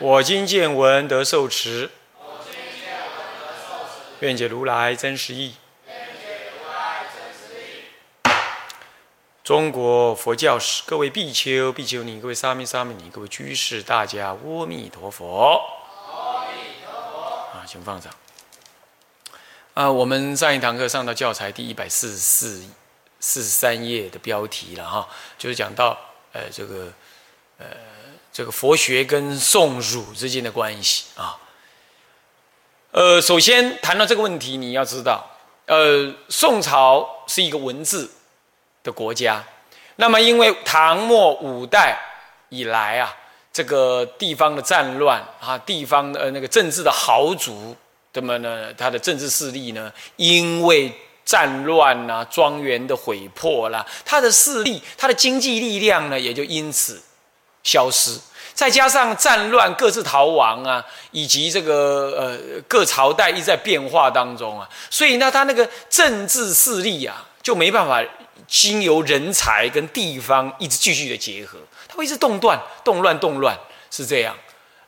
我今见闻得受持，愿解如来真实义。中国佛教史，各位比丘、比丘尼，各位沙弥、沙弥尼，各位居士，大家阿弥陀佛。阿弥陀佛。啊，请放掌。啊，我们上一堂课上到教材第一百四十四、四十三页的标题了哈，就是讲到呃这个呃。这个佛学跟宋儒之间的关系啊，呃，首先谈到这个问题，你要知道，呃，宋朝是一个文字的国家，那么因为唐末五代以来啊，这个地方的战乱啊，地方的那个政治的豪族，那么呢，他的政治势力呢，因为战乱呐，庄园的毁破啦，他的势力，他的经济力量呢，也就因此消失。再加上战乱，各自逃亡啊，以及这个呃各朝代一直在变化当中啊，所以呢，他那个政治势力啊，就没办法经由人才跟地方一直继续的结合，它会一直动乱、动乱、动乱，是这样。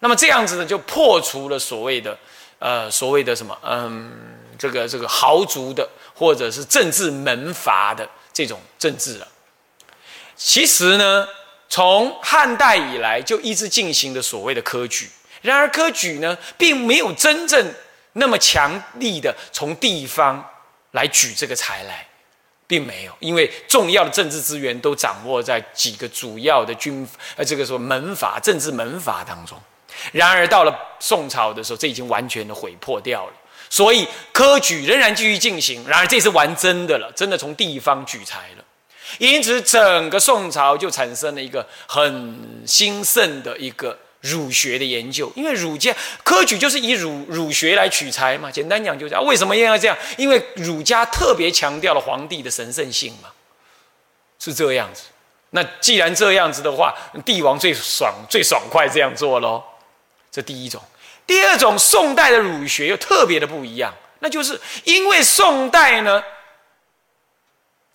那么这样子呢，就破除了所谓的呃所谓的什么嗯这个这个豪族的或者是政治门阀的这种政治了。其实呢。从汉代以来就一直进行的所谓的科举，然而科举呢，并没有真正那么强力的从地方来举这个才来，并没有，因为重要的政治资源都掌握在几个主要的军呃这个说门阀政治门阀当中。然而到了宋朝的时候，这已经完全的毁破掉了，所以科举仍然继续进行。然而这次玩真的了，真的从地方举才了。因此，整个宋朝就产生了一个很兴盛的一个儒学的研究。因为儒家科举就是以儒儒学来取材嘛。简单讲就是为什么要这样？因为儒家特别强调了皇帝的神圣性嘛，是这样子。那既然这样子的话，帝王最爽、最爽快这样做喽。这第一种。第二种，宋代的儒学又特别的不一样，那就是因为宋代呢。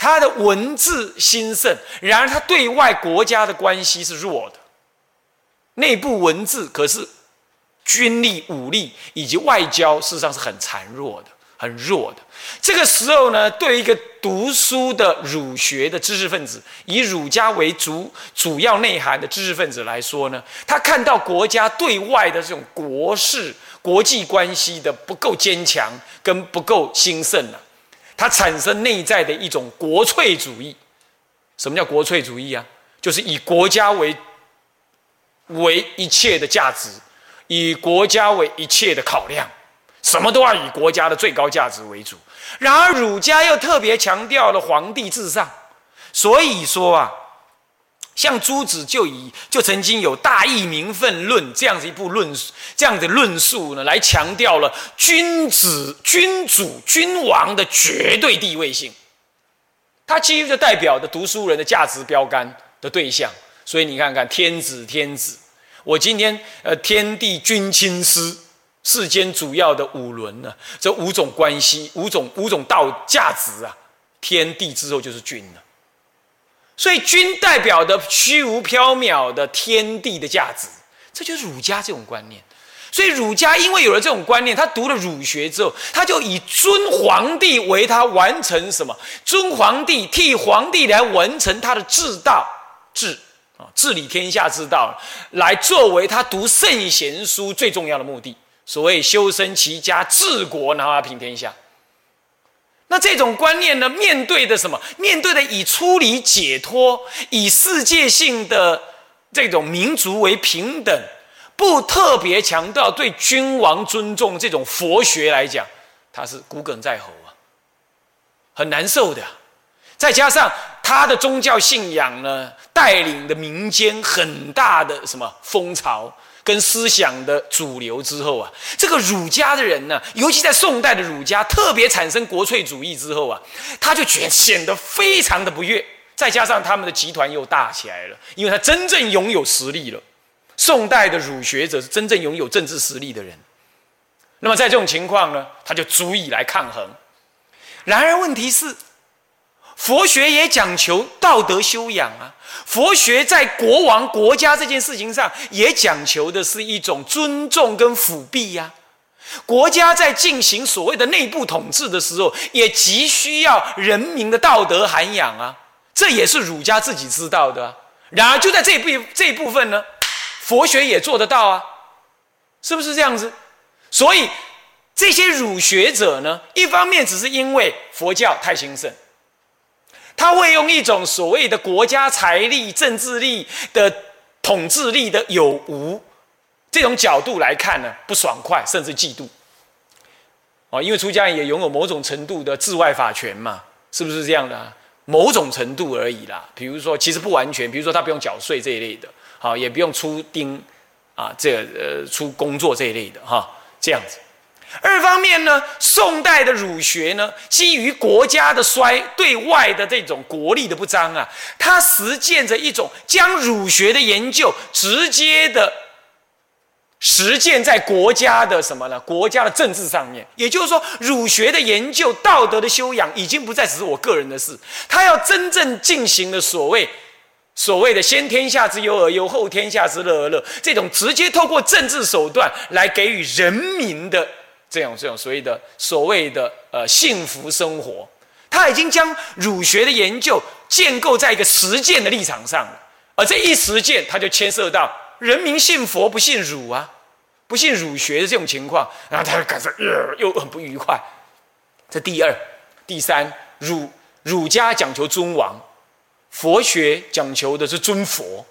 他的文字兴盛，然而他对外国家的关系是弱的，内部文字可是军力、武力以及外交，事实上是很孱弱的、很弱的。这个时候呢，对于一个读书的儒学的知识分子，以儒家为主主要内涵的知识分子来说呢，他看到国家对外的这种国事、国际关系的不够坚强，跟不够兴盛了。它产生内在的一种国粹主义。什么叫国粹主义啊？就是以国家为为一切的价值，以国家为一切的考量，什么都要以国家的最高价值为主。然而儒家又特别强调了皇帝至上，所以说啊。像朱子就以就曾经有大义名分论这样子一部论，这样的论述呢，来强调了君子、君主、君王的绝对地位性。他其实就代表的读书人的价值标杆的对象。所以你看看天子，天子，我今天呃，天地君亲师，世间主要的五伦呢，这五种关系，五种五种道价值啊，天地之后就是君了。所以，君代表的虚无缥缈的天地的价值，这就是儒家这种观念。所以，儒家因为有了这种观念，他读了儒学之后，他就以尊皇帝为他完成什么？尊皇帝，替皇帝来完成他的治道、治啊治理天下之道，来作为他读圣贤书最重要的目的。所谓修身齐家治国，然后平天下。那这种观念呢？面对的什么？面对的以出离解脱、以世界性的这种民族为平等，不特别强调对君王尊重这种佛学来讲，他是骨鲠在喉啊，很难受的。再加上他的宗教信仰呢，带领的民间很大的什么风潮，跟思想的主流之后啊，这个儒家的人呢，尤其在宋代的儒家特别产生国粹主义之后啊，他就觉显得非常的不悦。再加上他们的集团又大起来了，因为他真正拥有实力了。宋代的儒学者是真正拥有政治实力的人。那么在这种情况呢，他就足以来抗衡。然而问题是，佛学也讲求道德修养啊。佛学在国王、国家这件事情上，也讲求的是一种尊重跟辅弼呀。国家在进行所谓的内部统治的时候，也急需要人民的道德涵养啊。这也是儒家自己知道的。然而就在这部这一部分呢，佛学也做得到啊，是不是这样子？所以这些儒学者呢，一方面只是因为佛教太兴盛，他会用一种所谓的国家财力、政治力的统治力的有无这种角度来看呢，不爽快，甚至嫉妒。哦，因为出家人也拥有某种程度的治外法权嘛，是不是这样的？啊？某种程度而已啦，比如说，其实不完全，比如说他不用缴税这一类的，好，也不用出丁，啊，这呃出工作这一类的哈，这样子。二方面呢，宋代的儒学呢，基于国家的衰，对外的这种国力的不彰啊，它实践着一种将儒学的研究直接的。实践在国家的什么呢？国家的政治上面，也就是说，儒学的研究、道德的修养，已经不再只是我个人的事。他要真正进行的所谓、所谓的“先天下之忧而忧，后天下之乐而乐”这种直接透过政治手段来给予人民的这种、这种所谓的、所谓的呃幸福生活，他已经将儒学的研究建构在一个实践的立场上了。而这一实践，他就牵涉到人民信佛不信儒啊。不信儒学的这种情况，然后他就感觉又很不愉快。这第二、第三，儒儒家讲求尊王，佛学讲求的是尊佛。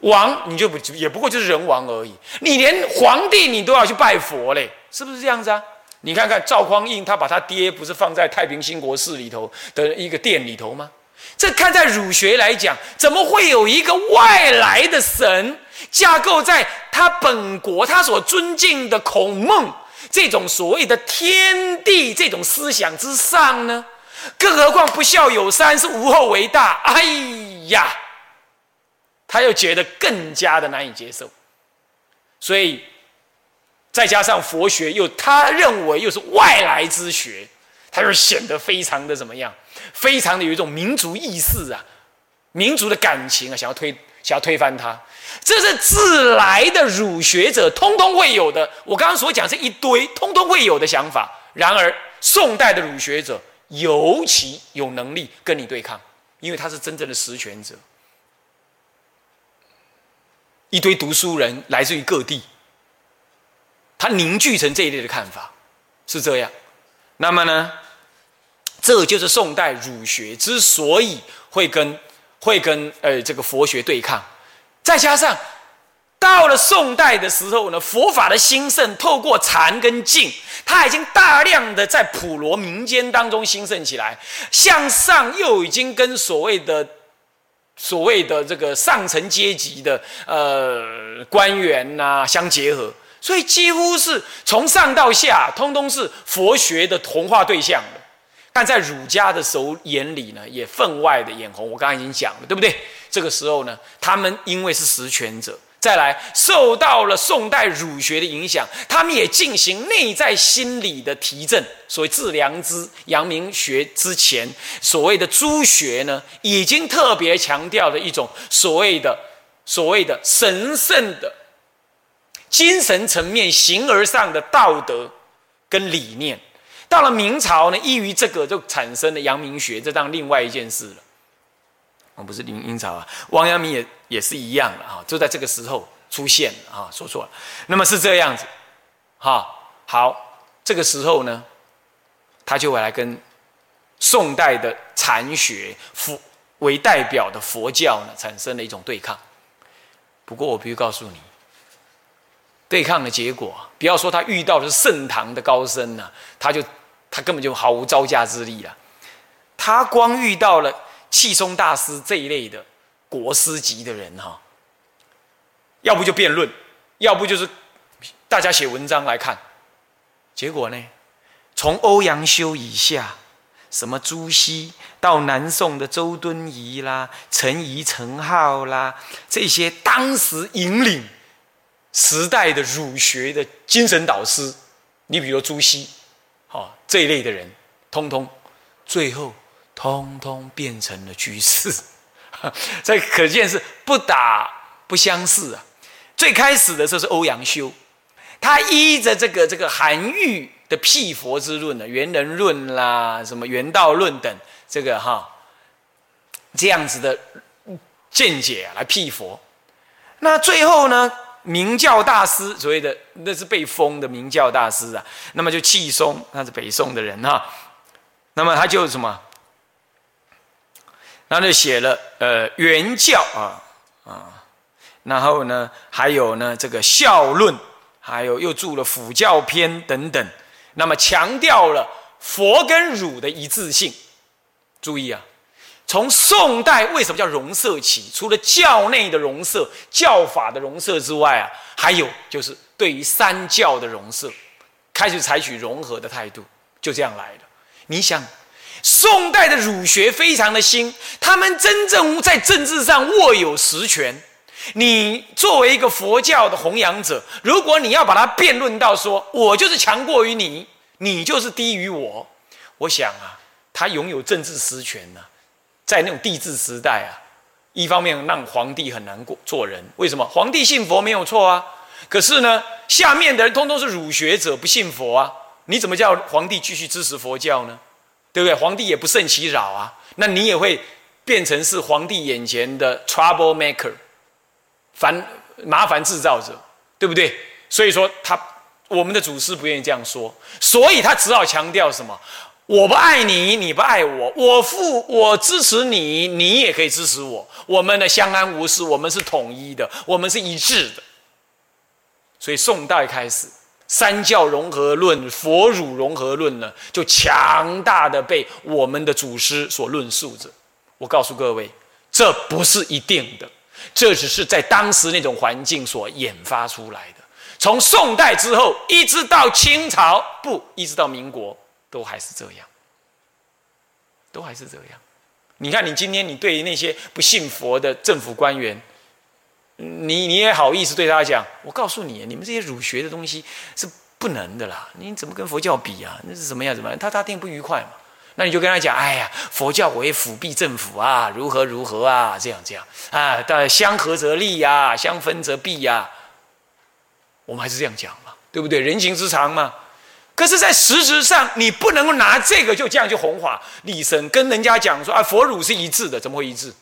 王你就不也不过就是人王而已，你连皇帝你都要去拜佛嘞，是不是这样子啊？你看看赵匡胤，他把他爹不是放在太平兴国寺里头的一个殿里头吗？这看在儒学来讲，怎么会有一个外来的神？架构在他本国他所尊敬的孔孟这种所谓的天地这种思想之上呢？更何况不孝有三，是无后为大。哎呀，他又觉得更加的难以接受。所以再加上佛学又他认为又是外来之学，他就显得非常的怎么样？非常的有一种民族意识啊，民族的感情啊，想要推想要推翻他。这是自来的儒学者通通会有的。我刚刚所讲这一堆，通通会有的想法。然而，宋代的儒学者尤其有能力跟你对抗，因为他是真正的实权者。一堆读书人来自于各地，他凝聚成这一类的看法，是这样。那么呢，这就是宋代儒学之所以会跟会跟呃这个佛学对抗。再加上，到了宋代的时候呢，佛法的兴盛，透过禅跟静，它已经大量的在普罗民间当中兴盛起来，向上又已经跟所谓的所谓的这个上层阶级的呃官员呐相结合，所以几乎是从上到下，通通是佛学的同化对象的。但在儒家的手眼里呢，也分外的眼红。我刚刚已经讲了，对不对？这个时候呢，他们因为是实权者，再来受到了宋代儒学的影响，他们也进行内在心理的提振。所谓致良知、阳明学之前，所谓的诸学呢，已经特别强调的一种所谓的所谓的神圣的精神层面、形而上的道德跟理念。到了明朝呢，依于这个就产生了阳明学，这当另外一件事了。哦，不是明明朝啊，王阳明也也是一样的啊，就在这个时候出现啊，说错了。那么是这样子，哈，好，这个时候呢，他就会来跟宋代的禅学佛为代表的佛教呢，产生了一种对抗。不过我必须告诉你，对抗的结果，不要说他遇到的是盛唐的高僧呢，他就他根本就毫无招架之力了。他光遇到了。气松大师这一类的国师级的人哈，要不就辩论，要不就是大家写文章来看。结果呢，从欧阳修以下，什么朱熹到南宋的周敦颐啦、陈颐、陈浩啦，这些当时引领时代的儒学的精神导师，你比如朱熹，好这一类的人，通通最后通通变成了居士。这可见是不打不相识啊！最开始的时候是欧阳修，他依着这个这个韩愈的辟佛之论呢，元人论啦，什么元道论等，这个哈这样子的见解来辟佛。那最后呢，明教大师所谓的那是被封的明教大师啊，那么就契松，他是北宋的人哈，那么他就什么？他就写了呃原教啊啊，然后呢还有呢这个孝论，还有又著了辅教篇等等，那么强调了佛跟儒的一致性。注意啊，从宋代为什么叫融色起？除了教内的融色、教法的融色之外啊，还有就是对于三教的融色，开始采取融合的态度，就这样来的。你想。宋代的儒学非常的新，他们真正在政治上握有实权。你作为一个佛教的弘扬者，如果你要把它辩论到说，我就是强过于你，你就是低于我，我想啊，他拥有政治实权呢，在那种帝制时代啊，一方面让皇帝很难过做人。为什么？皇帝信佛没有错啊，可是呢，下面的人通通是儒学者，不信佛啊，你怎么叫皇帝继续支持佛教呢？对不对？皇帝也不胜其扰啊，那你也会变成是皇帝眼前的 trouble maker，烦麻烦制造者，对不对？所以说他我们的祖师不愿意这样说，所以他只好强调什么？我不爱你，你不爱我，我父我支持你，你也可以支持我，我们的相安无事，我们是统一的，我们是一致的。所以宋代开始。三教融合论、佛儒融合论呢，就强大的被我们的祖师所论述着。我告诉各位，这不是一定的，这只是在当时那种环境所研发出来的。从宋代之后，一直到清朝，不，一直到民国，都还是这样，都还是这样。你看，你今天你对于那些不信佛的政府官员。你你也好意思对他讲？我告诉你，你们这些儒学的东西是不能的啦！你怎么跟佛教比啊？那是什么样？怎么样？他他听不愉快嘛？那你就跟他讲：哎呀，佛教为辅弼政府啊，如何如何啊？这样这样啊，但相合则利呀，相分则弊呀。我们还是这样讲嘛，对不对？人情之常嘛。可是，在实质上，你不能够拿这个就这样就弘法立身，跟人家讲说啊，佛儒是一致的，怎么会一致？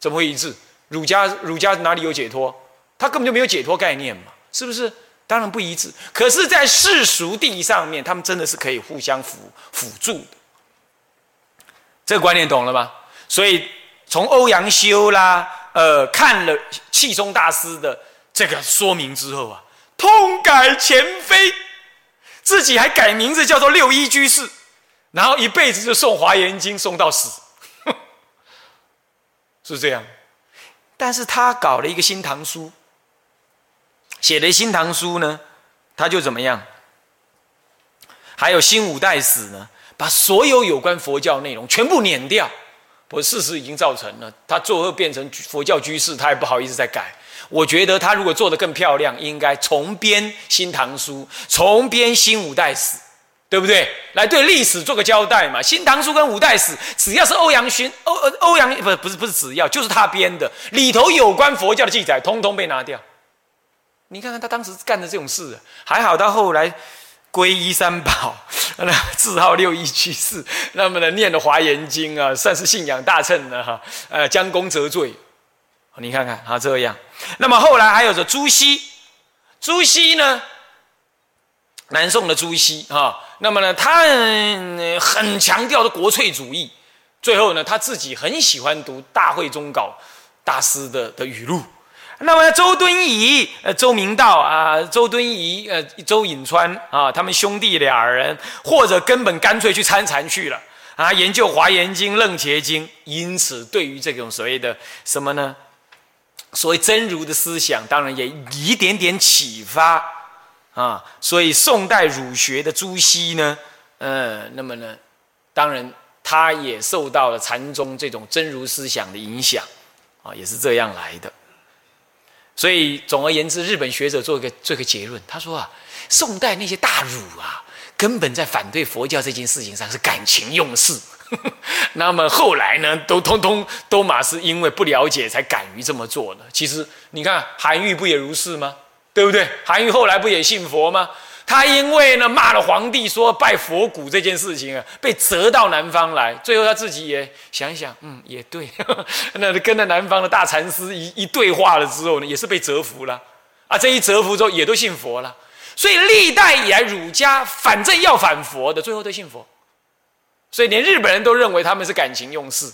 怎么会一致？儒家儒家哪里有解脱？他根本就没有解脱概念嘛，是不是？当然不一致。可是，在世俗地上面，他们真的是可以互相辅辅助的。这个观念懂了吗？所以，从欧阳修啦，呃，看了气宗大师的这个说明之后啊，痛改前非，自己还改名字叫做六一居士，然后一辈子就送《华严经》送到死，是这样。但是他搞了一个新唐书，写的新唐书呢，他就怎么样？还有新五代史呢，把所有有关佛教内容全部碾掉。不，事实已经造成了，他最后变成佛教居士，他也不好意思再改。我觉得他如果做得更漂亮，应该重编新唐书，重编新五代史。对不对？来对历史做个交代嘛。《新唐书》跟《五代史》，只要是欧阳询、欧欧阳不不是不是只要，就是他编的，里头有关佛教的记载，通通被拿掉。你看看他当时干的这种事，还好他后来皈依三宝，那字号六一居士，那么呢念了《华严经》啊，算是信仰大乘的哈。呃，将功折罪。你看看他这样。那么后来还有着朱熹，朱熹呢？南宋的朱熹啊，那么呢，他很强调的国粹主义。最后呢，他自己很喜欢读大会宗稿大师的的语录。那么周敦颐、呃周明道啊，周敦颐、呃周颖川啊，他们兄弟俩人，或者根本干脆去参禅去了啊，研究《华严经》《楞伽经》。因此，对于这种所谓的什么呢？所谓真如的思想，当然也一点点启发啊。所以宋代儒学的朱熹呢，呃，那么呢，当然他也受到了禅宗这种真如思想的影响啊，也是这样来的。所以总而言之，日本学者做一个做个结论，他说啊，宋代那些大儒啊，根本在反对佛教这件事情上是感情用事。那么后来呢，都通通都嘛是因为不了解才敢于这么做的。其实你看韩愈不也如是吗？对不对？韩愈后来不也信佛吗？他因为呢骂了皇帝说拜佛骨这件事情啊，被折到南方来。最后他自己也想一想，嗯，也对。那跟着南方的大禅师一一对话了之后呢，也是被折服了。啊，这一折服之后，也都信佛了。所以历代以来儒家反正要反佛的，最后都信佛。所以连日本人都认为他们是感情用事，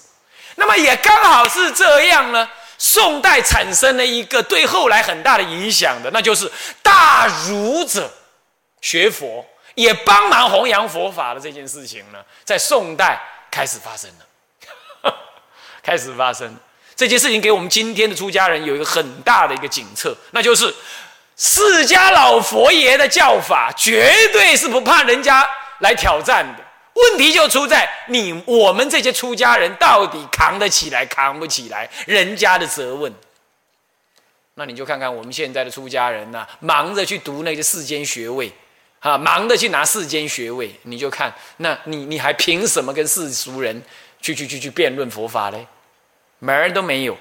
那么也刚好是这样呢。宋代产生了一个对后来很大的影响的，那就是大儒者学佛，也帮忙弘扬佛法的这件事情呢，在宋代开始发生了，开始发生这件事情，给我们今天的出家人有一个很大的一个警策，那就是释迦老佛爷的教法绝对是不怕人家来挑战的。问题就出在你我们这些出家人到底扛得起来扛不起来人家的责问？那你就看看我们现在的出家人呐，忙着去读那些世间学位，啊，忙着去拿世间学位，你就看，那你你还凭什么跟世俗人去去去去辩论佛法嘞？门儿都没有。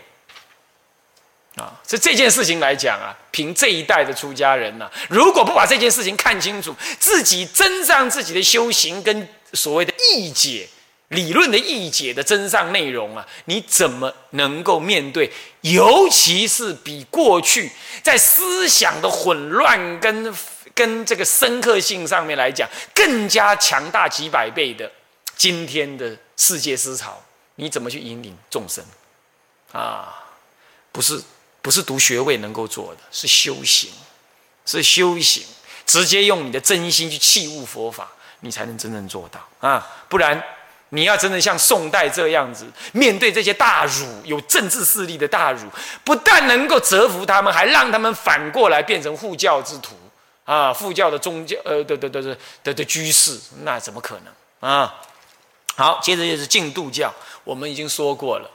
啊，所以这件事情来讲啊，凭这一代的出家人呐，如果不把这件事情看清楚，自己增上自己的修行跟所谓的义解理论的义解的真上内容啊，你怎么能够面对？尤其是比过去在思想的混乱跟跟这个深刻性上面来讲，更加强大几百倍的今天的世界思潮，你怎么去引领众生？啊，不是。不是读学位能够做的，是修行，是修行，直接用你的真心去器悟佛法，你才能真正做到啊！不然，你要真的像宋代这样子，面对这些大儒有政治势力的大儒，不但能够折服他们，还让他们反过来变成护教之徒啊！护教的宗教，呃，的的的的的的居士，那怎么可能啊？好，接着就是净度教，我们已经说过了。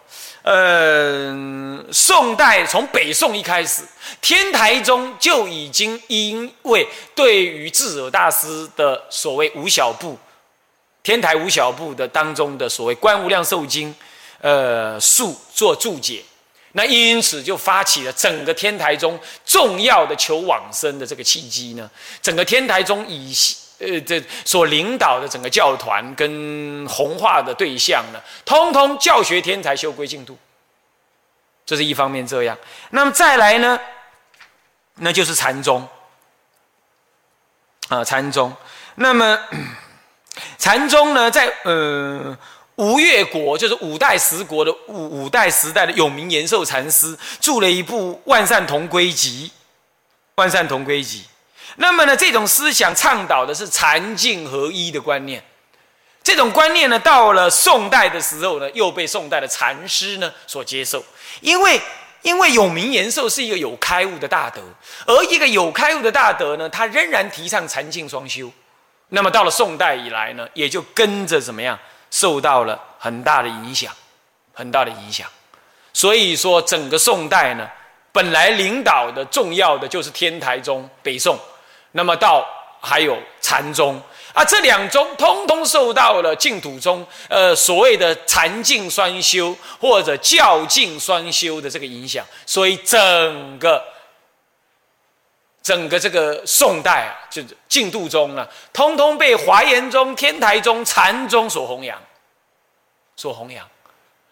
呃，宋代从北宋一开始，天台宗就已经因为对于智者大师的所谓五小部，天台五小部的当中的所谓《观无量寿经》，呃，述做注解，那因此就发起了整个天台宗重要的求往生的这个契机呢。整个天台宗以呃，这所领导的整个教团跟弘化的对象呢，通通教学天才修归净土，这是一方面这样。那么再来呢，那就是禅宗啊，禅宗。那么 禅宗呢，在呃吴越国，就是五代十国的五五代时代的有名延寿禅师，著了一部《万善同归集》，《万善同归集》。那么呢，这种思想倡导的是禅净合一的观念。这种观念呢，到了宋代的时候呢，又被宋代的禅师呢所接受。因为，因为有名延寿是一个有开悟的大德，而一个有开悟的大德呢，他仍然提倡禅净双修。那么到了宋代以来呢，也就跟着怎么样，受到了很大的影响，很大的影响。所以说，整个宋代呢，本来领导的重要的就是天台宗，北宋。那么到还有禅宗啊，这两宗通通受到了净土宗呃所谓的禅净双修或者教净双修的这个影响，所以整个整个这个宋代啊，就是净土宗啊，通通被华严宗、天台宗、禅宗所弘扬，所弘扬。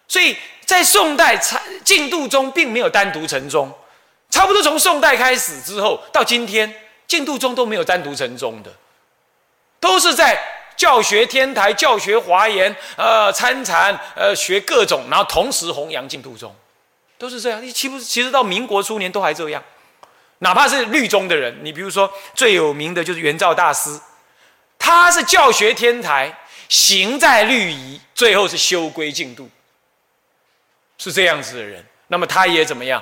所以在宋代禅净土宗并没有单独成宗，差不多从宋代开始之后到今天。净土宗都没有单独成宗的，都是在教学天台、教学华严、呃参禅、呃学各种，然后同时弘扬净土宗，都是这样。你岂不其实到民国初年都还这样？哪怕是律宗的人，你比如说最有名的就是圆照大师，他是教学天台，行在律仪，最后是修归净土，是这样子的人。那么他也怎么样？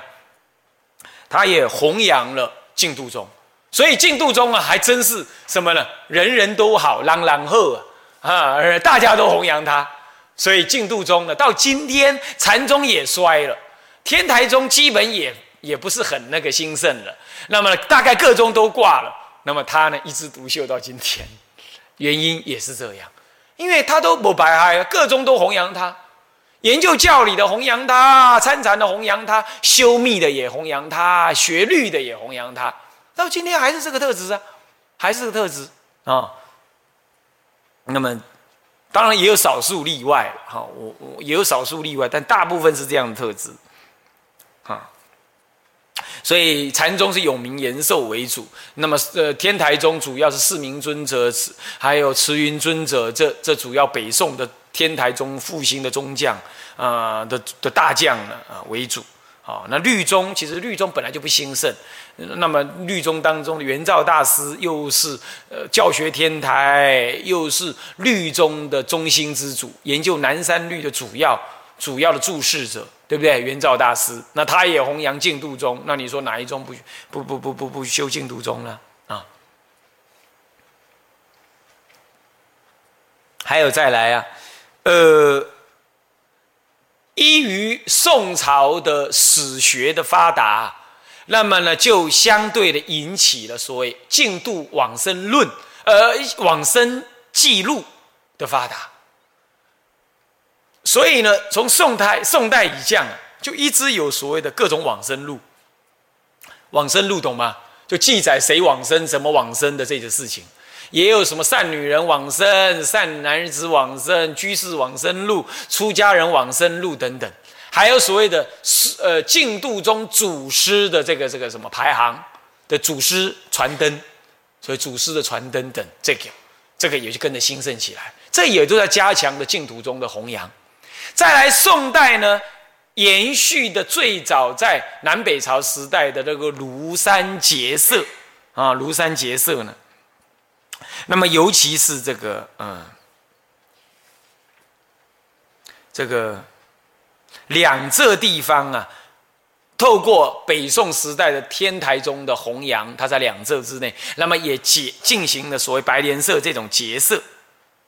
他也弘扬了净土宗。所以净土宗啊，还真是什么呢？人人都好，朗朗赫啊，大家都弘扬他。所以净土宗呢，到今天禅宗也衰了，天台宗基本也也不是很那个兴盛了。那么大概各宗都挂了，那么他呢一枝独秀到今天，原因也是这样，因为他都不白害，各宗都弘扬他，研究教理的弘扬他，参禅的弘扬他，修密的也弘扬他，学律的也弘扬他。到今天还是这个特质啊，还是这个特质啊。那么，当然也有少数例外，哈，我我也有少数例外，但大部分是这样的特质，哈。所以禅宗是有名延寿为主，那么呃天台宗主要是四明尊者，还有慈云尊者，这这主要北宋的天台宗复兴的宗将啊的的大将呢啊为主。好，那律宗其实律宗本来就不兴盛，那么律宗当中的圆照大师又是呃教学天台，又是律宗的中心之主，研究南山律的主要主要的注释者，对不对？圆照大师，那他也弘扬净土宗，那你说哪一宗不不不不不不修净土宗呢？啊？还有再来啊，呃。依于宋朝的史学的发达，那么呢，就相对的引起了所谓净度往生论，呃，往生记录的发达。所以呢，从宋代宋代以降，就一直有所谓的各种往生录。往生录懂吗？就记载谁往生、怎么往生的这些事情。也有什么善女人往生、善男子往生、居士往生录、出家人往生录等等，还有所谓的呃净度中祖师的这个这个什么排行的祖师传灯，所以祖师的传灯等这个这个也就跟着兴盛起来，这也都在加强的净土中的弘扬。再来宋代呢，延续的最早在南北朝时代的那个庐山结社啊，庐山结社呢。那么，尤其是这个，嗯，这个两浙地方啊，透过北宋时代的天台宗的弘扬，它在两浙之内，那么也结进行了所谓白莲社这种结社，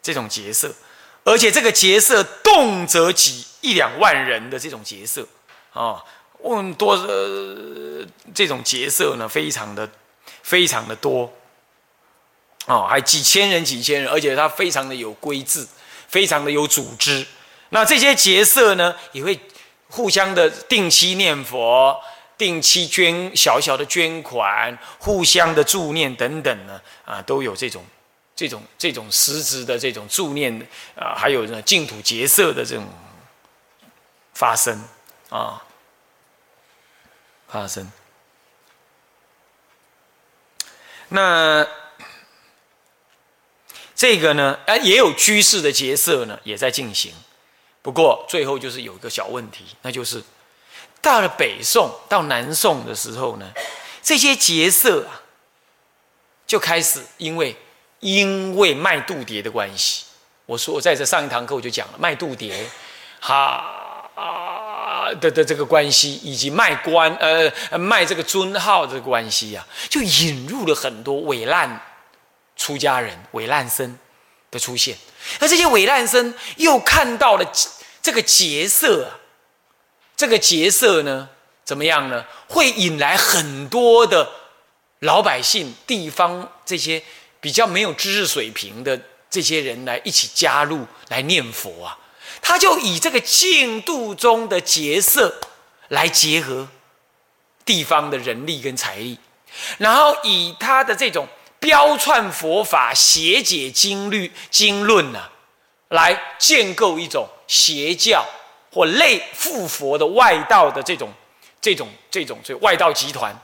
这种结社，而且这个结社动辄几一两万人的这种结社啊，问多呃，这种结社呢，非常的非常的多。哦，还几千人，几千人，而且他非常的有规制，非常的有组织。那这些结社呢，也会互相的定期念佛，定期捐小小的捐款，互相的助念等等呢，啊，都有这种、这种、这种实质的这种助念啊，还有呢净土结社的这种发生啊，发生。那。这个呢，啊，也有居士的结社呢，也在进行。不过最后就是有一个小问题，那就是到了北宋到南宋的时候呢，这些结社啊，就开始因为因为卖度牒的关系，我说我在这上一堂课我就讲了卖度牒，哈啊的的这个关系，以及卖官呃卖这个尊号的关系啊，就引入了很多伪烂。出家人伪烂僧的出现，而这些伪烂僧又看到了这个劫色，这个劫色呢，怎么样呢？会引来很多的老百姓、地方这些比较没有知识水平的这些人来一起加入来念佛啊。他就以这个净度中的劫色来结合地方的人力跟财力，然后以他的这种。标串佛法、邪解经律、经论呢，来建构一种邪教或类附佛的外道的这种、这种、这种这外道集团，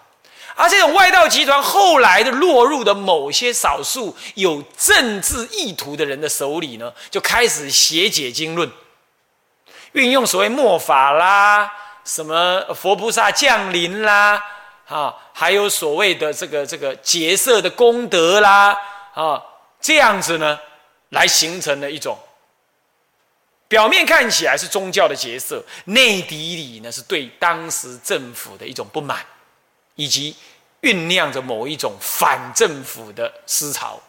而这种外道集团后来的落入的某些少数有政治意图的人的手里呢，就开始邪解经论，运用所谓末法啦，什么佛菩萨降临啦。啊，还有所谓的这个这个劫色的功德啦，啊，这样子呢，来形成了一种表面看起来是宗教的结社，内底里呢是对当时政府的一种不满，以及酝酿着某一种反政府的思潮。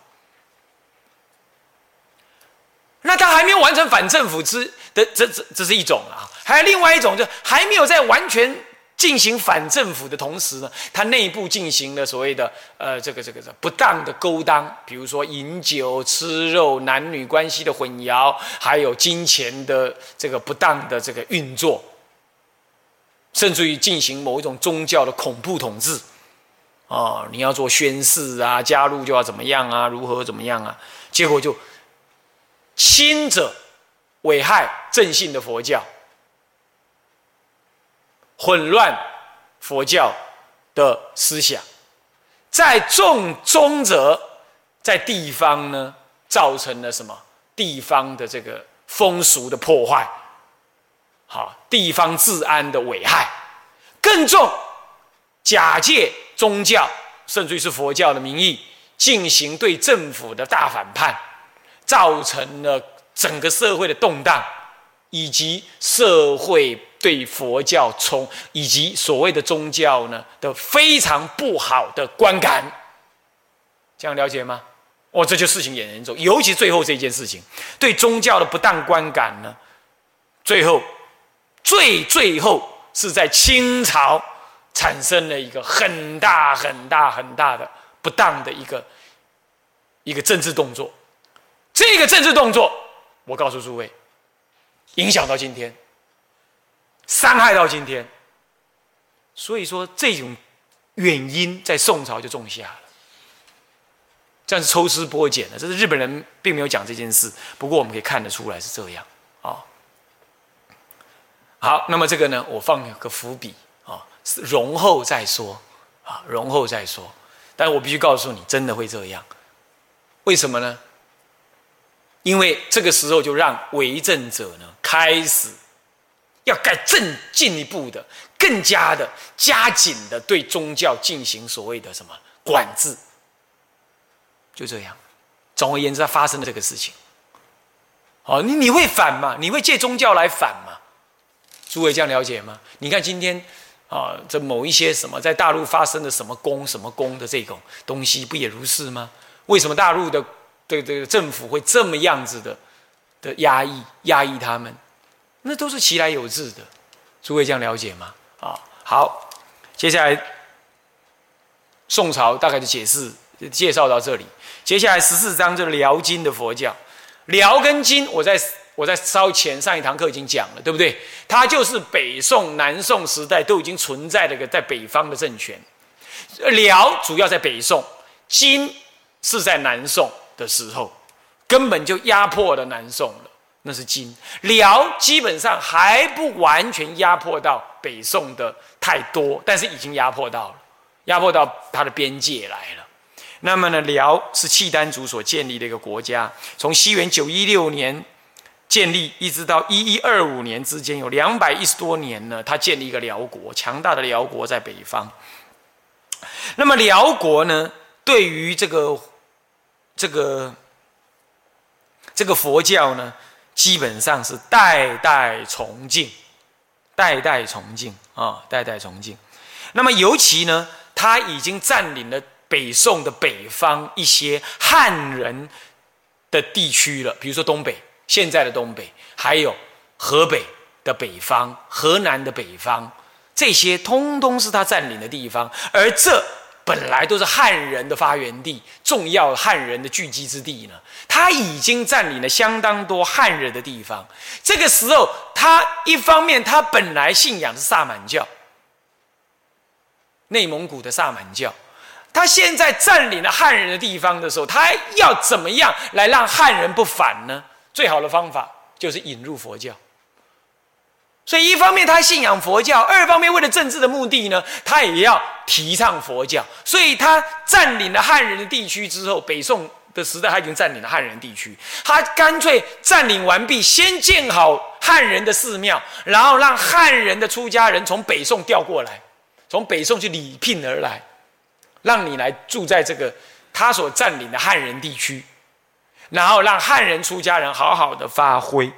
那他还没有完成反政府之的，这这这是一种啊，还有另外一种，就还没有在完全进行反政府的同时呢，他内部进行了所谓的呃这个这个这不当的勾当，比如说饮酒、吃肉、男女关系的混淆，还有金钱的这个不当的这个运作，甚至于进行某一种宗教的恐怖统治，啊，你要做宣誓啊，加入就要怎么样啊，如何怎么样啊，结果就。轻者危害正信的佛教，混乱佛教的思想；在重中者，在地方呢，造成了什么？地方的这个风俗的破坏，好地方治安的危害；更重，假借宗教甚至于是佛教的名义，进行对政府的大反叛。造成了整个社会的动荡，以及社会对佛教从以及所谓的宗教呢的非常不好的观感，这样了解吗？哦，这就事情也严重，尤其最后这件事情对宗教的不当观感呢，最后最最后是在清朝产生了一个很大很大很大的不当的一个一个政治动作。这个政治动作，我告诉诸位，影响到今天，伤害到今天。所以说，这种原因在宋朝就种下了，这样是抽丝剥茧的。这是日本人并没有讲这件事，不过我们可以看得出来是这样啊。好，那么这个呢，我放个伏笔啊，容后再说啊，容后再说。但我必须告诉你，真的会这样，为什么呢？因为这个时候就让为政者呢开始要更更进一步的、更加的加紧的对宗教进行所谓的什么管制，就这样。总而言之，它发生了这个事情。好，你你会反吗？你会借宗教来反吗？诸位这样了解吗？你看今天啊，这某一些什么在大陆发生的什么公什么公的这种东西，不也如是吗？为什么大陆的？对这个政府会这么样子的的压抑压抑他们，那都是其来有自的，诸位这样了解吗？啊，好，接下来宋朝大概的解释介绍到这里，接下来十四章就是辽金的佛教，辽跟金，我在我在稍前上一堂课已经讲了，对不对？它就是北宋、南宋时代都已经存在的个在北方的政权，辽主要在北宋，金是在南宋。的时候，根本就压迫了南宋了。那是金辽，基本上还不完全压迫到北宋的太多，但是已经压迫到了，压迫到它的边界来了。那么呢，辽是契丹族所建立的一个国家，从西元九一六年建立，一直到一一二五年之间，有两百一十多年呢。他建立一个辽国，强大的辽国在北方。那么辽国呢，对于这个。这个这个佛教呢，基本上是代代崇敬，代代崇敬啊，代代崇敬。那么尤其呢，他已经占领了北宋的北方一些汉人的地区了，比如说东北，现在的东北，还有河北的北方、河南的北方，这些通通是他占领的地方，而这。本来都是汉人的发源地，重要汉人的聚集之地呢。他已经占领了相当多汉人的地方。这个时候，他一方面他本来信仰是萨满教，内蒙古的萨满教。他现在占领了汉人的地方的时候，他要怎么样来让汉人不反呢？最好的方法就是引入佛教。所以，一方面他信仰佛教，二方面为了政治的目的呢，他也要提倡佛教。所以他占领了汉人的地区之后，北宋的时代他已经占领了汉人地区，他干脆占领完毕，先建好汉人的寺庙，然后让汉人的出家人从北宋调过来，从北宋去礼聘而来，让你来住在这个他所占领的汉人地区，然后让汉人出家人好好的发挥。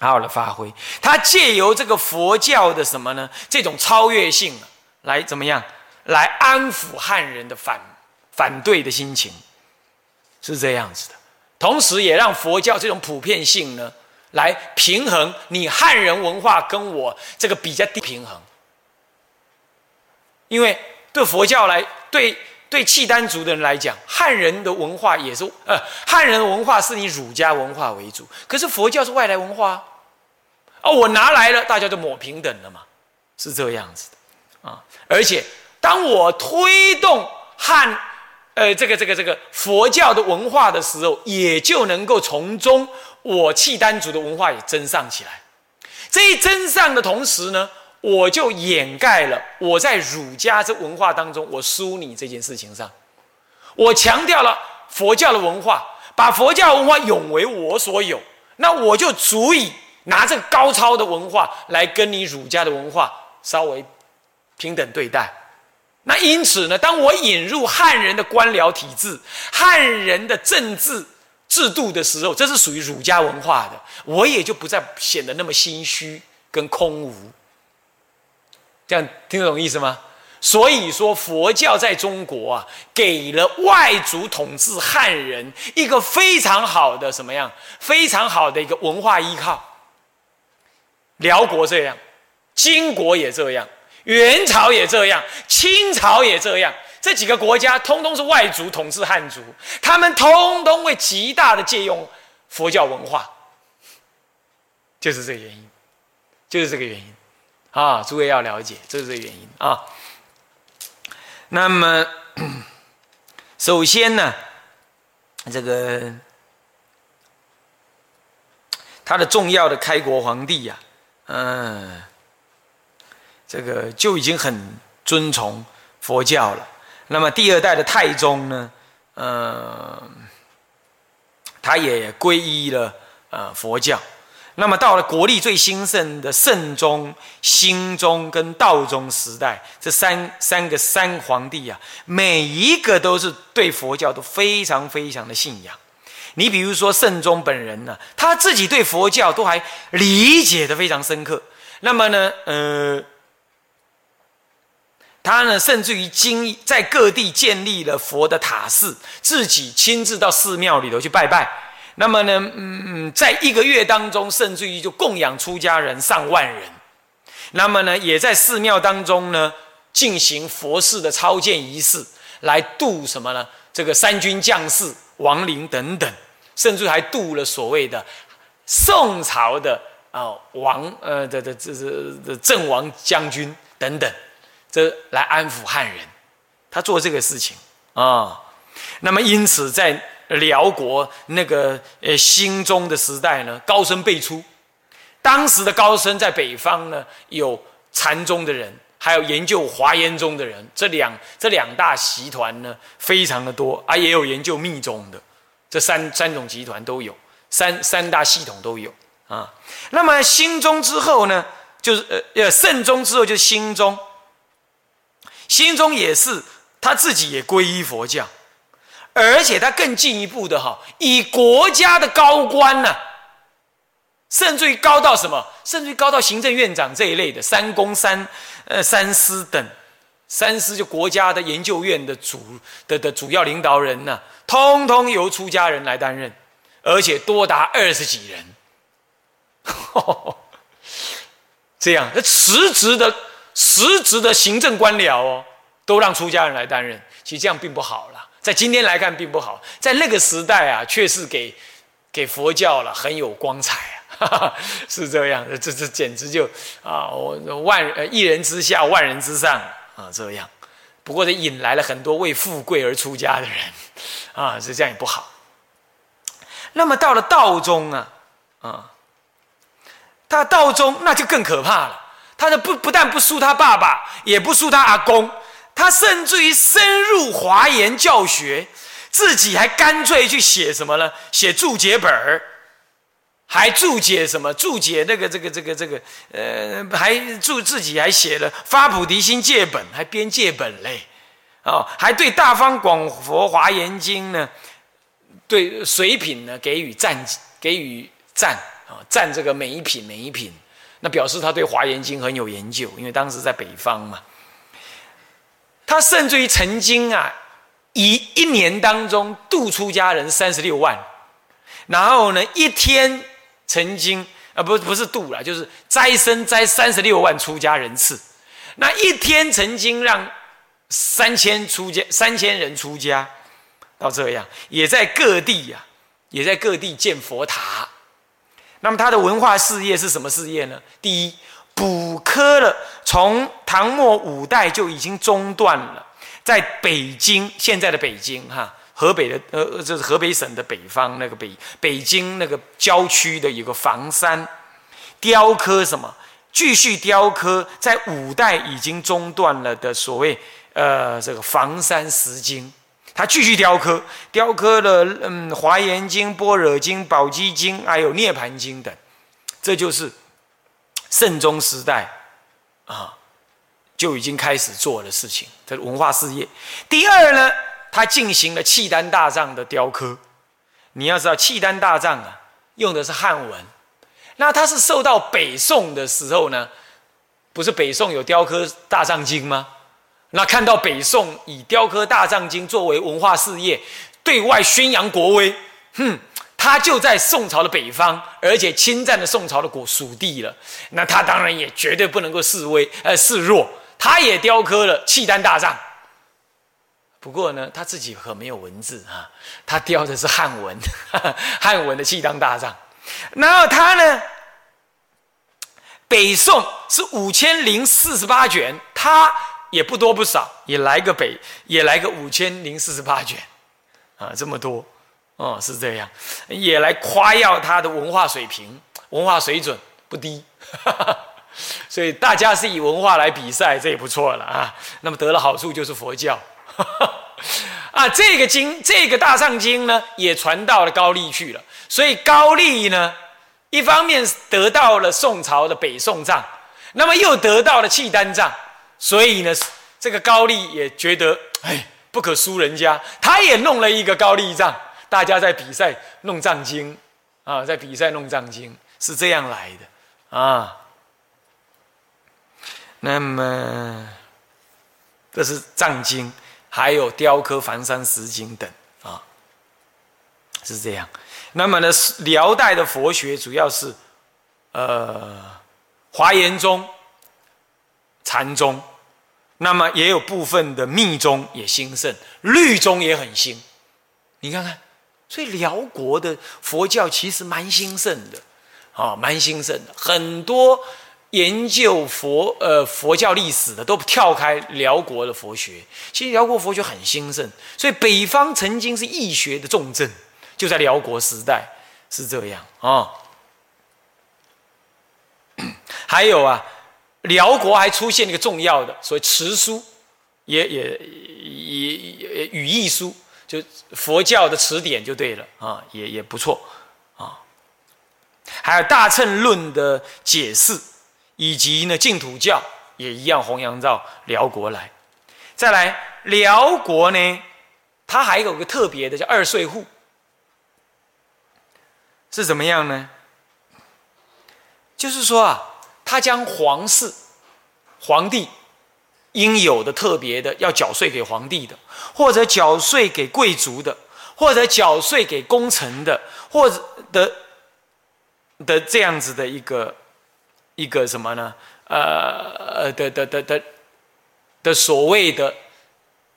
好好的发挥，他借由这个佛教的什么呢？这种超越性，来怎么样？来安抚汉人的反反对的心情，是这样子的。同时，也让佛教这种普遍性呢，来平衡你汉人文化跟我这个比较低平衡。因为对佛教来，对对契丹族的人来讲，汉人的文化也是呃，汉人文化是以儒家文化为主，可是佛教是外来文化啊，哦，我拿来了，大家就抹平等了嘛，是这样子的啊。而且，当我推动汉，呃，这个这个这个佛教的文化的时候，也就能够从中我契丹族的文化也增上起来。这一增上的同时呢。我就掩盖了我在儒家这文化当中我输你这件事情上，我强调了佛教的文化，把佛教文化永为我所有，那我就足以拿这高超的文化来跟你儒家的文化稍微平等对待。那因此呢，当我引入汉人的官僚体制、汉人的政治制度的时候，这是属于儒家文化的，我也就不再显得那么心虚跟空无。这样听得懂意思吗？所以说，佛教在中国啊，给了外族统治汉人一个非常好的什么样？非常好的一个文化依靠。辽国这样，金国也这样，元朝也这样，清朝也这样，这几个国家通通是外族统治汉族，他们通通会极大的借用佛教文化，就是这个原因，就是这个原因。啊，诸位要了解，这是这个原因啊。那么，首先呢，这个他的重要的开国皇帝呀，嗯，这个就已经很尊崇佛教了。那么第二代的太宗呢，嗯，他也皈依了呃佛教。那么到了国力最兴盛的圣宗、兴宗跟道宗时代，这三三个三皇帝啊，每一个都是对佛教都非常非常的信仰。你比如说圣宗本人呢，他自己对佛教都还理解的非常深刻。那么呢，呃，他呢，甚至于经在各地建立了佛的塔寺，自己亲自到寺庙里头去拜拜。那么呢，嗯，在一个月当中，甚至于就供养出家人上万人。那么呢，也在寺庙当中呢，进行佛事的超荐仪式，来度什么呢？这个三军将士、亡灵等等，甚至还度了所谓的宋朝的啊王呃的的这是的阵亡将军等等，这来安抚汉人。他做这个事情啊，那么因此在。辽国那个呃兴宗的时代呢，高僧辈出。当时的高僧在北方呢，有禅宗的人，还有研究华严宗的人。这两这两大集团呢，非常的多啊，也有研究密宗的。这三三种集团都有，三三大系统都有啊。那么兴宗之后呢，就是呃呃圣宗之后就是兴宗。兴宗也是他自己也皈依佛教。而且他更进一步的哈，以国家的高官呢，甚至于高到什么，甚至于高到行政院长这一类的三公三呃三司等，三司就国家的研究院的主的的主要领导人呢，通通由出家人来担任，而且多达二十几人，这样，那实职的实职的行政官僚哦，都让出家人来担任，其实这样并不好了。在今天来看并不好，在那个时代啊，却是给给佛教了很有光彩啊，哈 哈是这样，这这简直就啊，我万呃一人之下，万人之上啊，这样。不过这引来了很多为富贵而出家的人啊，是这样也不好。那么到了道中啊，啊，他道中那就更可怕了，他的不不但不输他爸爸，也不输他阿公。他甚至于深入华严教学，自己还干脆去写什么呢？写注解本儿，还注解什么？注解那个这个这个这个，呃，还注自己还写了《发菩提心戒本》，还编戒本嘞，哦，还对《大方广佛华严经》呢，对水品呢给予赞，给予赞啊，赞这个每一品每一品，那表示他对华严经很有研究，因为当时在北方嘛。他甚至于曾经啊，以一年当中度出家人三十六万，然后呢，一天曾经啊，不不是度了，就是斋生斋三十六万出家人次，那一天曾经让三千出家三千人出家，到这样，也在各地呀，也在各地建佛塔。那么他的文化事业是什么事业呢？第一，补科了，从唐末五代就已经中断了。在北京，现在的北京哈，河北的呃，这是河北省的北方那个北北京那个郊区的一个房山，雕刻什么？继续雕刻在五代已经中断了的所谓呃这个房山石经。他继续雕刻，雕刻了嗯《华严经》《般若经》《宝积经》还有《涅盘经》等，这就是圣宗时代啊就已经开始做的事情，这是文化事业。第二呢，他进行了契丹大藏的雕刻。你要知道，契丹大藏啊用的是汉文，那他是受到北宋的时候呢，不是北宋有雕刻大藏经吗？那看到北宋以雕刻大藏经作为文化事业，对外宣扬国威，哼，他就在宋朝的北方，而且侵占了宋朝的国属地了。那他当然也绝对不能够示威，呃，示弱。他也雕刻了契丹大藏，不过呢，他自己可没有文字啊，他雕的是汉文，汉文的契丹大藏。然后他呢，北宋是五千零四十八卷，他。也不多不少，也来个北，也来个五千零四十八卷，啊，这么多，哦，是这样，也来夸耀他的文化水平、文化水准不低，所以大家是以文化来比赛，这也不错了啊。那么得了好处就是佛教，啊，这个经，这个大藏经呢，也传到了高丽去了。所以高丽呢，一方面得到了宋朝的北宋藏，那么又得到了契丹藏。所以呢，这个高丽也觉得哎不可输人家，他也弄了一个高丽藏，大家在比赛弄藏经啊，在比赛弄藏经是这样来的啊。那么这是藏经，还有雕刻房山石经等啊，是这样。那么呢，辽代的佛学主要是呃华严宗、禅宗。那么也有部分的密宗也兴盛，律宗也很兴。你看看，所以辽国的佛教其实蛮兴盛的，啊，蛮兴盛的。很多研究佛呃佛教历史的都跳开辽国的佛学。其实辽国佛学很兴盛，所以北方曾经是易学的重镇，就在辽国时代是这样啊。还有啊。辽国还出现一个重要的所谓词书，也也也也语义书，就佛教的词典就对了啊，也也不错啊。还有大乘论的解释，以及呢净土教也一样弘扬到辽国来。再来，辽国呢，它还有个特别的叫二税户，是怎么样呢？就是说啊。他将皇室、皇帝应有的特别的要缴税给皇帝的，或者缴税给贵族的，或者缴税给功臣的，或者的的这样子的一个一个什么呢？呃的的的的的所谓的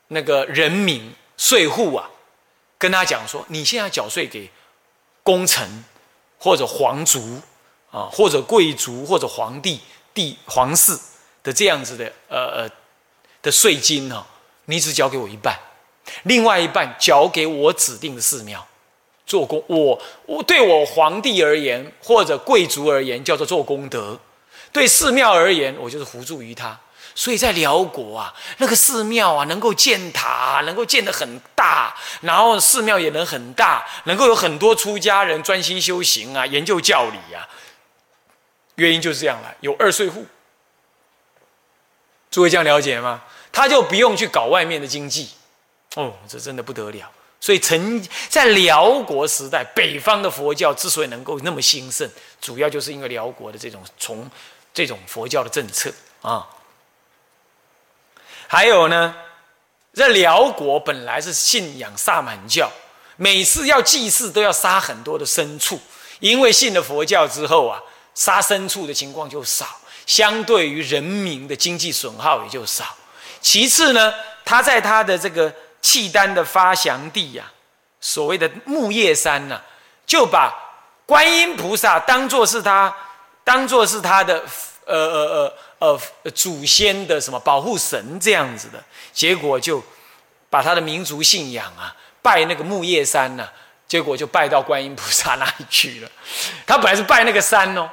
那个人民税户啊，跟他讲说，你现在缴税给功臣或者皇族。啊，或者贵族，或者皇帝、帝皇室的这样子的呃呃的税金呢，你只交给我一半，另外一半交给我指定的寺庙做功。我我对我皇帝而言，或者贵族而言，叫做做功德；对寺庙而言，我就是辅助于他。所以在辽国啊，那个寺庙啊，能够建塔，能够建得很大，然后寺庙也能很大，能够有很多出家人专心修行啊，研究教理啊。原因就是这样了，有二税户，诸位这样了解吗？他就不用去搞外面的经济，哦，这真的不得了。所以，曾在辽国时代，北方的佛教之所以能够那么兴盛，主要就是因为辽国的这种从这种佛教的政策啊。还有呢，在辽国本来是信仰萨满教，每次要祭祀都要杀很多的牲畜，因为信了佛教之后啊，杀牲畜的情况就少，相对于人民的经济损耗也就少。其次呢，他在他的这个契丹的发祥地呀，所谓的木叶山呢，就把观音菩萨当做是他，当做是他的呃呃呃呃祖先的什么保护神这样子的。结果就把他的民族信仰啊，拜那个木叶山呢，结果就拜到观音菩萨那里去了。他本来是拜那个山哦，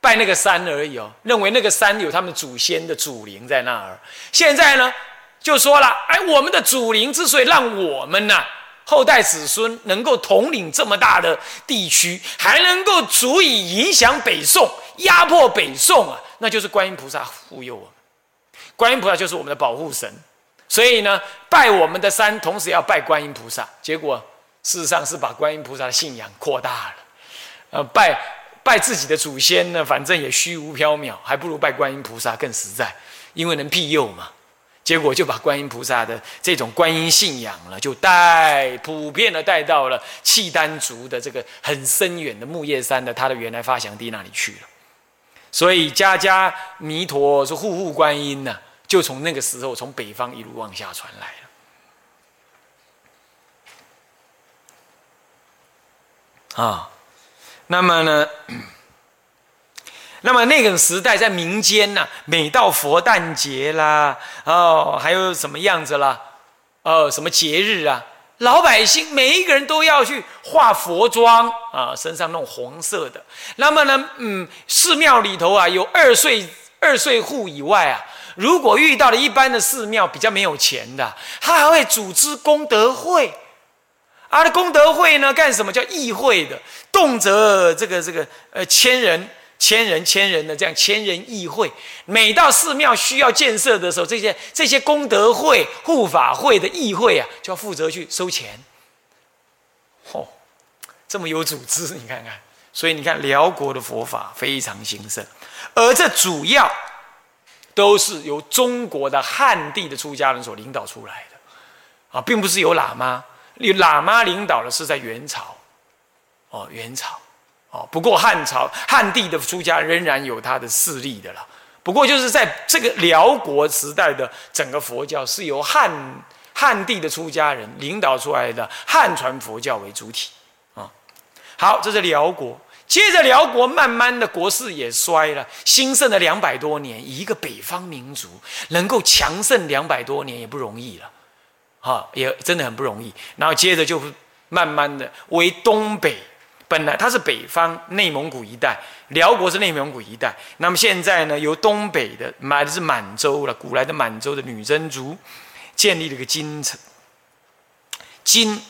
拜那个山而已哦，认为那个山有他们祖先的祖灵在那儿。现在呢，就说了，哎，我们的祖灵之所以让我们呢后代子孙能够统领这么大的地区，还能够足以影响北宋、压迫北宋啊，那就是观音菩萨护佑我们。观音菩萨就是我们的保护神。所以呢，拜我们的山，同时要拜观音菩萨。结果事实上是把观音菩萨的信仰扩大了。呃，拜拜自己的祖先呢，反正也虚无缥缈，还不如拜观音菩萨更实在，因为能庇佑嘛。结果就把观音菩萨的这种观音信仰了，就带普遍的带到了契丹族的这个很深远的木叶山的他的原来发祥地那里去了。所以家家弥陀是户户观音呐。就从那个时候，从北方一路往下传来了。啊，那么呢？那么那个时代在民间呢，每到佛诞节啦，哦，还有什么样子啦？哦，什么节日啊？老百姓每一个人都要去化佛妆啊，身上弄红色的。那么呢，嗯，寺庙里头啊，有二岁二岁户以外啊。如果遇到了一般的寺庙比较没有钱的，他还会组织功德会，啊，功德会呢，干什么叫议会的？动辄这个这个呃千人、千人、千人的这样千人议会。每到寺庙需要建设的时候，这些这些功德会、护法会的议会啊，就要负责去收钱。哦，这么有组织，你看看。所以你看辽国的佛法非常兴盛，而这主要。都是由中国的汉地的出家人所领导出来的，啊，并不是由喇嘛，有喇嘛领导的是在元朝，哦，元朝，不过汉朝汉地的出家仍然有他的势力的了。不过就是在这个辽国时代的整个佛教是由汉汉地的出家人领导出来的汉传佛教为主体，啊，好，这是辽国。接着，辽国慢慢的国势也衰了，兴盛了两百多年，一个北方民族能够强盛两百多年也不容易了，哈，也真的很不容易。然后接着就慢慢的为东北，本来它是北方内蒙古一带，辽国是内蒙古一带，那么现在呢，由东北的买的是满洲了，古来的满洲的女真族，建立了一个金城，金，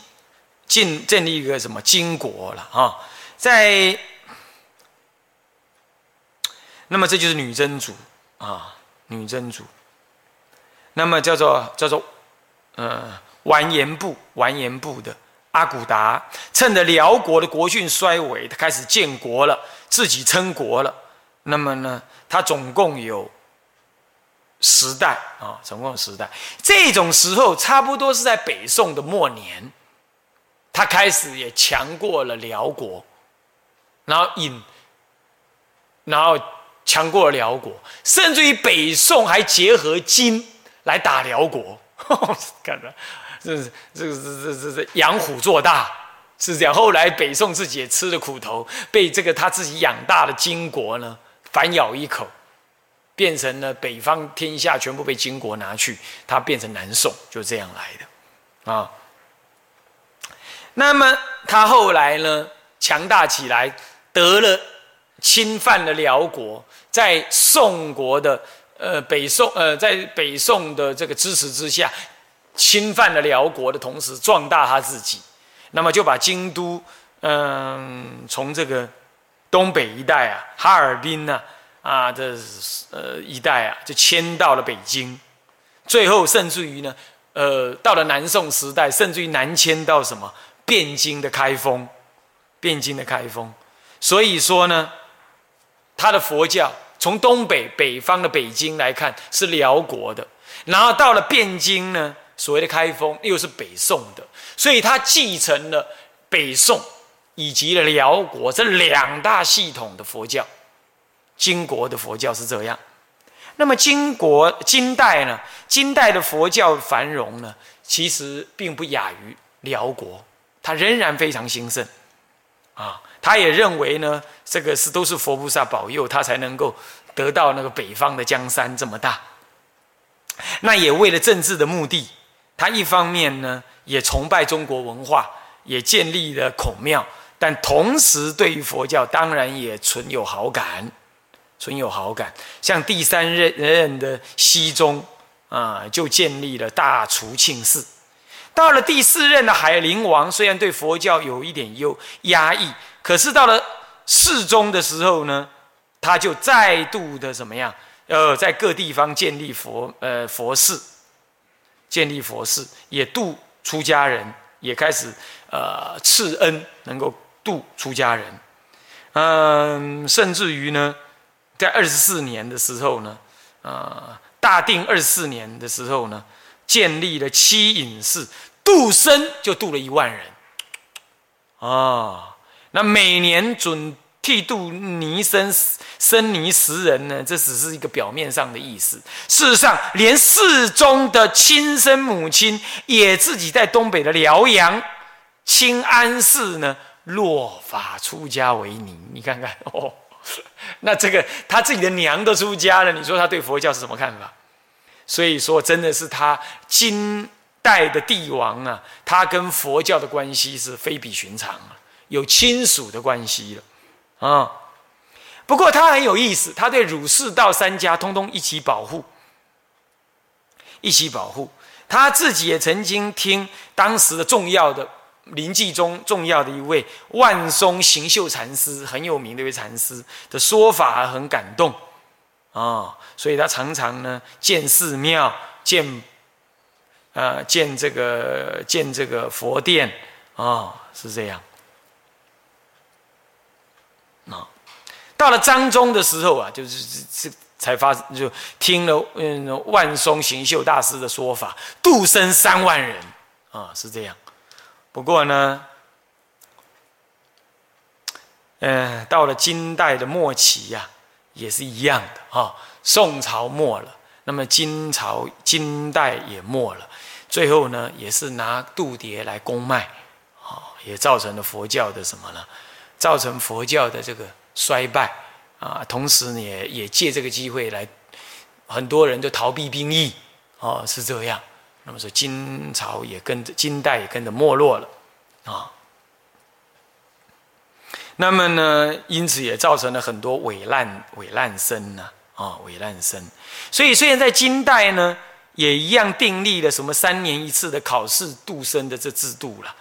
建建立一个什么金国了啊？在，那么这就是女真族啊，女真族。那么叫做叫做，呃，完颜部完颜部的阿骨达，趁着辽国的国运衰微，他开始建国了，自己称国了。那么呢，他总共有十代啊，总共有十代。这种时候，差不多是在北宋的末年，他开始也强过了辽国。然后引，然后强过了辽国，甚至于北宋还结合金来打辽国，看到，这是这个这这这这养虎做大是这样。后来北宋自己也吃了苦头，被这个他自己养大的金国呢反咬一口，变成了北方天下全部被金国拿去，他变成南宋，就这样来的啊。那么他后来呢强大起来。得了，侵犯了辽国，在宋国的呃北宋呃在北宋的这个支持之下，侵犯了辽国的同时，壮大他自己，那么就把京都嗯从这个东北一带啊哈尔滨呢啊这呃一带啊就迁到了北京，最后甚至于呢呃到了南宋时代，甚至于南迁到什么？汴京的开封，汴京的开封。所以说呢，他的佛教从东北北方的北京来看是辽国的，然后到了汴京呢所谓的开封又是北宋的，所以他继承了北宋以及了辽国这两大系统的佛教。金国的佛教是这样，那么金国金代呢？金代的佛教繁荣呢，其实并不亚于辽国，它仍然非常兴盛啊。他也认为呢，这个是都是佛菩萨保佑，他才能够得到那个北方的江山这么大。那也为了政治的目的，他一方面呢也崇拜中国文化，也建立了孔庙，但同时对于佛教当然也存有好感，存有好感。像第三任任的熹宗啊，就建立了大除庆寺。到了第四任的海陵王，虽然对佛教有一点优压抑。可是到了世宗的时候呢，他就再度的怎么样？呃，在各地方建立佛呃佛寺，建立佛寺，也度出家人，也开始呃赐恩，能够度出家人。嗯，甚至于呢，在二十四年的时候呢，呃，大定二十四年的时候呢，建立了七隐寺，度生就度了一万人，啊。那每年准剃度尼生生尼十人呢？这只是一个表面上的意思。事实上，连世宗的亲生母亲也自己在东北的辽阳清安寺呢落法出家为尼。你看看 哦，那这个他自己的娘都出家了，你说他对佛教是什么看法？所以说，真的是他金代的帝王啊，他跟佛教的关系是非比寻常啊。有亲属的关系了，啊！不过他很有意思，他对儒释道三家通通一起保护，一起保护。他自己也曾经听当时的重要的临济宗重要的一位万松行秀禅师很有名的一位禅师的说法，很感动啊！所以他常常呢建寺庙，建呃建这个建这个佛殿啊，是这样。啊，到了张宗的时候啊，就是这才发就听了嗯万松行秀大师的说法，度生三万人啊，是这样。不过呢，嗯，到了金代的末期呀，也是一样的啊。宋朝没了，那么金朝金代也没了，最后呢，也是拿度牒来公卖，啊，也造成了佛教的什么呢？造成佛教的这个衰败啊，同时呢，也也借这个机会来，很多人都逃避兵役，哦，是这样。那么说，金朝也跟着，金代也跟着没落了啊。那么呢，因此也造成了很多伪烂伪烂生呢，啊，伪烂生。所以虽然在金代呢，也一样订立了什么三年一次的考试度生的这制度了。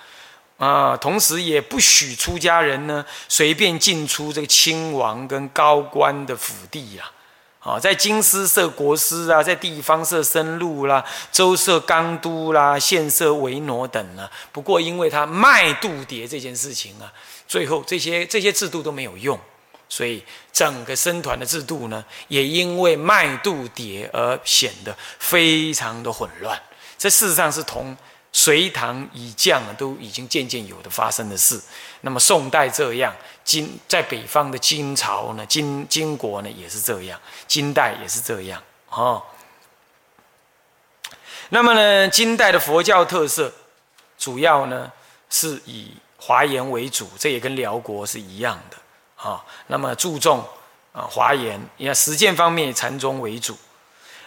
啊，同时也不许出家人呢随便进出这个亲王跟高官的府地呀。啊，在京师设国师啊，在地方设僧路啦，州设纲都啦，县设维挪等啊。不过，因为他卖度牒这件事情啊，最后这些这些制度都没有用，所以整个僧团的制度呢，也因为卖度牒而显得非常的混乱。这事实上是同。隋唐以降都已经渐渐有的发生的事，那么宋代这样，金在北方的金朝呢，金金国呢也是这样，金代也是这样哦。那么呢，金代的佛教特色，主要呢是以华严为主，这也跟辽国是一样的啊。那么注重啊华严，你看实践方面以禅宗为主，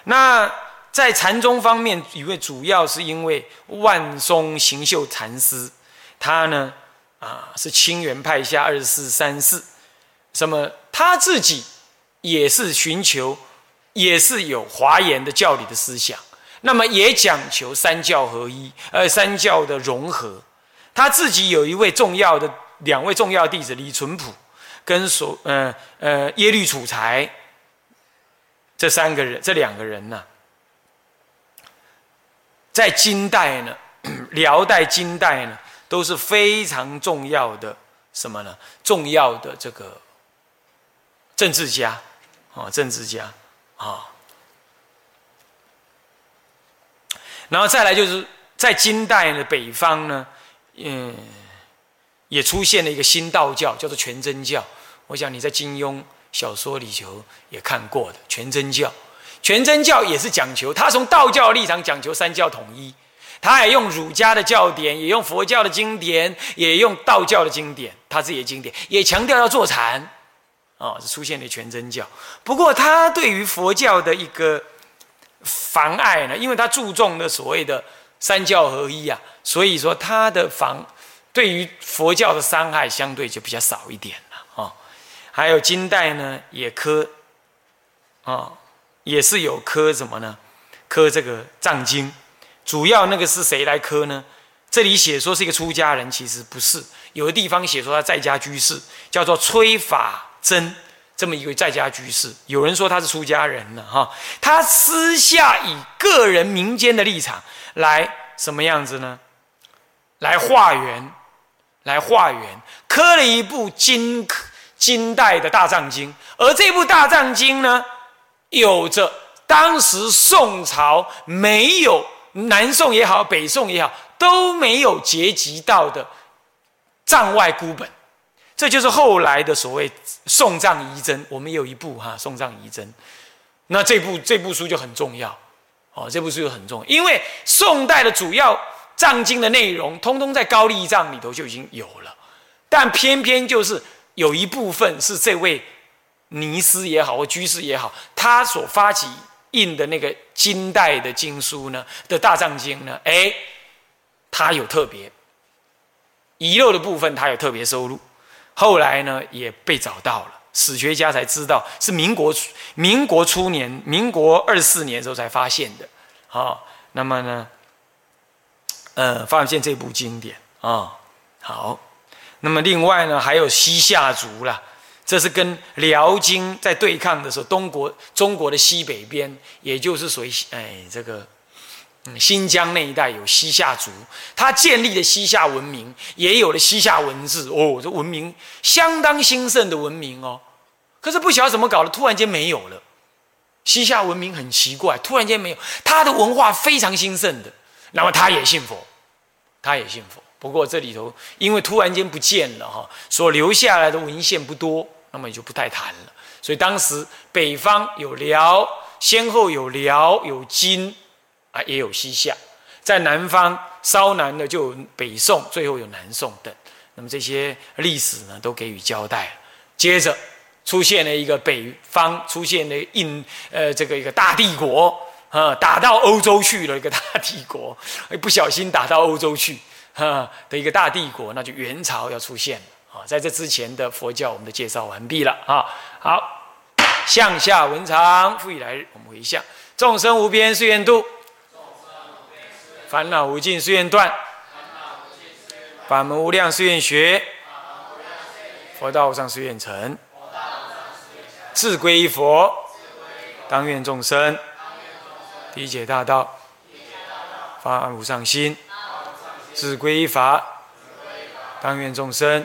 那。在禅宗方面，因为主要是因为万松行秀禅师，他呢啊是清源派下二十四三世，什么他自己也是寻求，也是有华严的教理的思想，那么也讲求三教合一，呃三教的融合。他自己有一位重要的两位重要弟子李淳朴跟所呃呃耶律楚材这三个人，这两个人呢。在金代呢，辽代、金代呢，都是非常重要的什么呢？重要的这个政治家啊，政治家啊。然后再来就是在金代的北方呢，嗯，也出现了一个新道教，叫做全真教。我想你在金庸小说里头也看过的全真教。全真教也是讲求，他从道教立场讲求三教统一，他也用儒家的教典，也用佛教的经典，也用道教的经典，他自己的经典也强调要坐禅。哦，是出现了全真教。不过他对于佛教的一个妨碍呢，因为他注重的所谓的三教合一啊，所以说他的防对于佛教的伤害相对就比较少一点了啊。还有金代呢，也科啊，也是有刻什么呢？刻这个藏经，主要那个是谁来刻呢？这里写说是一个出家人，其实不是。有的地方写说他在家居士，叫做崔法。真这么一个在家居士，有人说他是出家人了哈。他私下以个人民间的立场来什么样子呢？来化缘，来化缘，刻了一部金金代的大藏经。而这部大藏经呢，有着当时宋朝没有南宋也好，北宋也好都没有结集到的藏外孤本。这就是后来的所谓宋藏遗真，我们有一部哈宋藏遗真，那这部这部书就很重要，哦，这部书就很重要，因为宋代的主要藏经的内容，通通在高丽藏里头就已经有了，但偏偏就是有一部分是这位尼师也好或居士也好，他所发起印的那个金代的经书呢的大藏经呢，哎，他有特别遗漏的部分，他有特别收录。后来呢，也被找到了，史学家才知道是民国民国初年，民国二四年时候才发现的，啊，那么呢，呃，发现这部经典啊，好，那么另外呢，还有西夏族啦，这是跟辽金在对抗的时候，东国中国的西北边，也就是属于哎这个。嗯新疆那一带有西夏族，他建立的西夏文明，也有了西夏文字哦，这文明相当兴盛的文明哦。可是不晓得怎么搞的，突然间没有了。西夏文明很奇怪，突然间没有，他的文化非常兴盛的，那么他也信佛，他也信佛。不过这里头因为突然间不见了哈，所留下来的文献不多，那么也就不太谈了。所以当时北方有辽，先后有辽有金。啊，也有西夏，在南方稍南的就有北宋，最后有南宋等。那么这些历史呢，都给予交代了。接着出现了一个北方，出现了印呃这个一个大帝国啊，打到欧洲去了一个大帝国，不小心打到欧洲去哈的一个大帝国，那就元朝要出现了啊。在这之前的佛教，我们都介绍完毕了啊。好，向下文长，复以来日，我们回向众生无边誓愿度。烦恼无尽，誓愿断；法门无量，誓愿学；佛道无上，誓愿成。自归依佛，当愿众生理解大道，发无上心；自归依法，当愿众生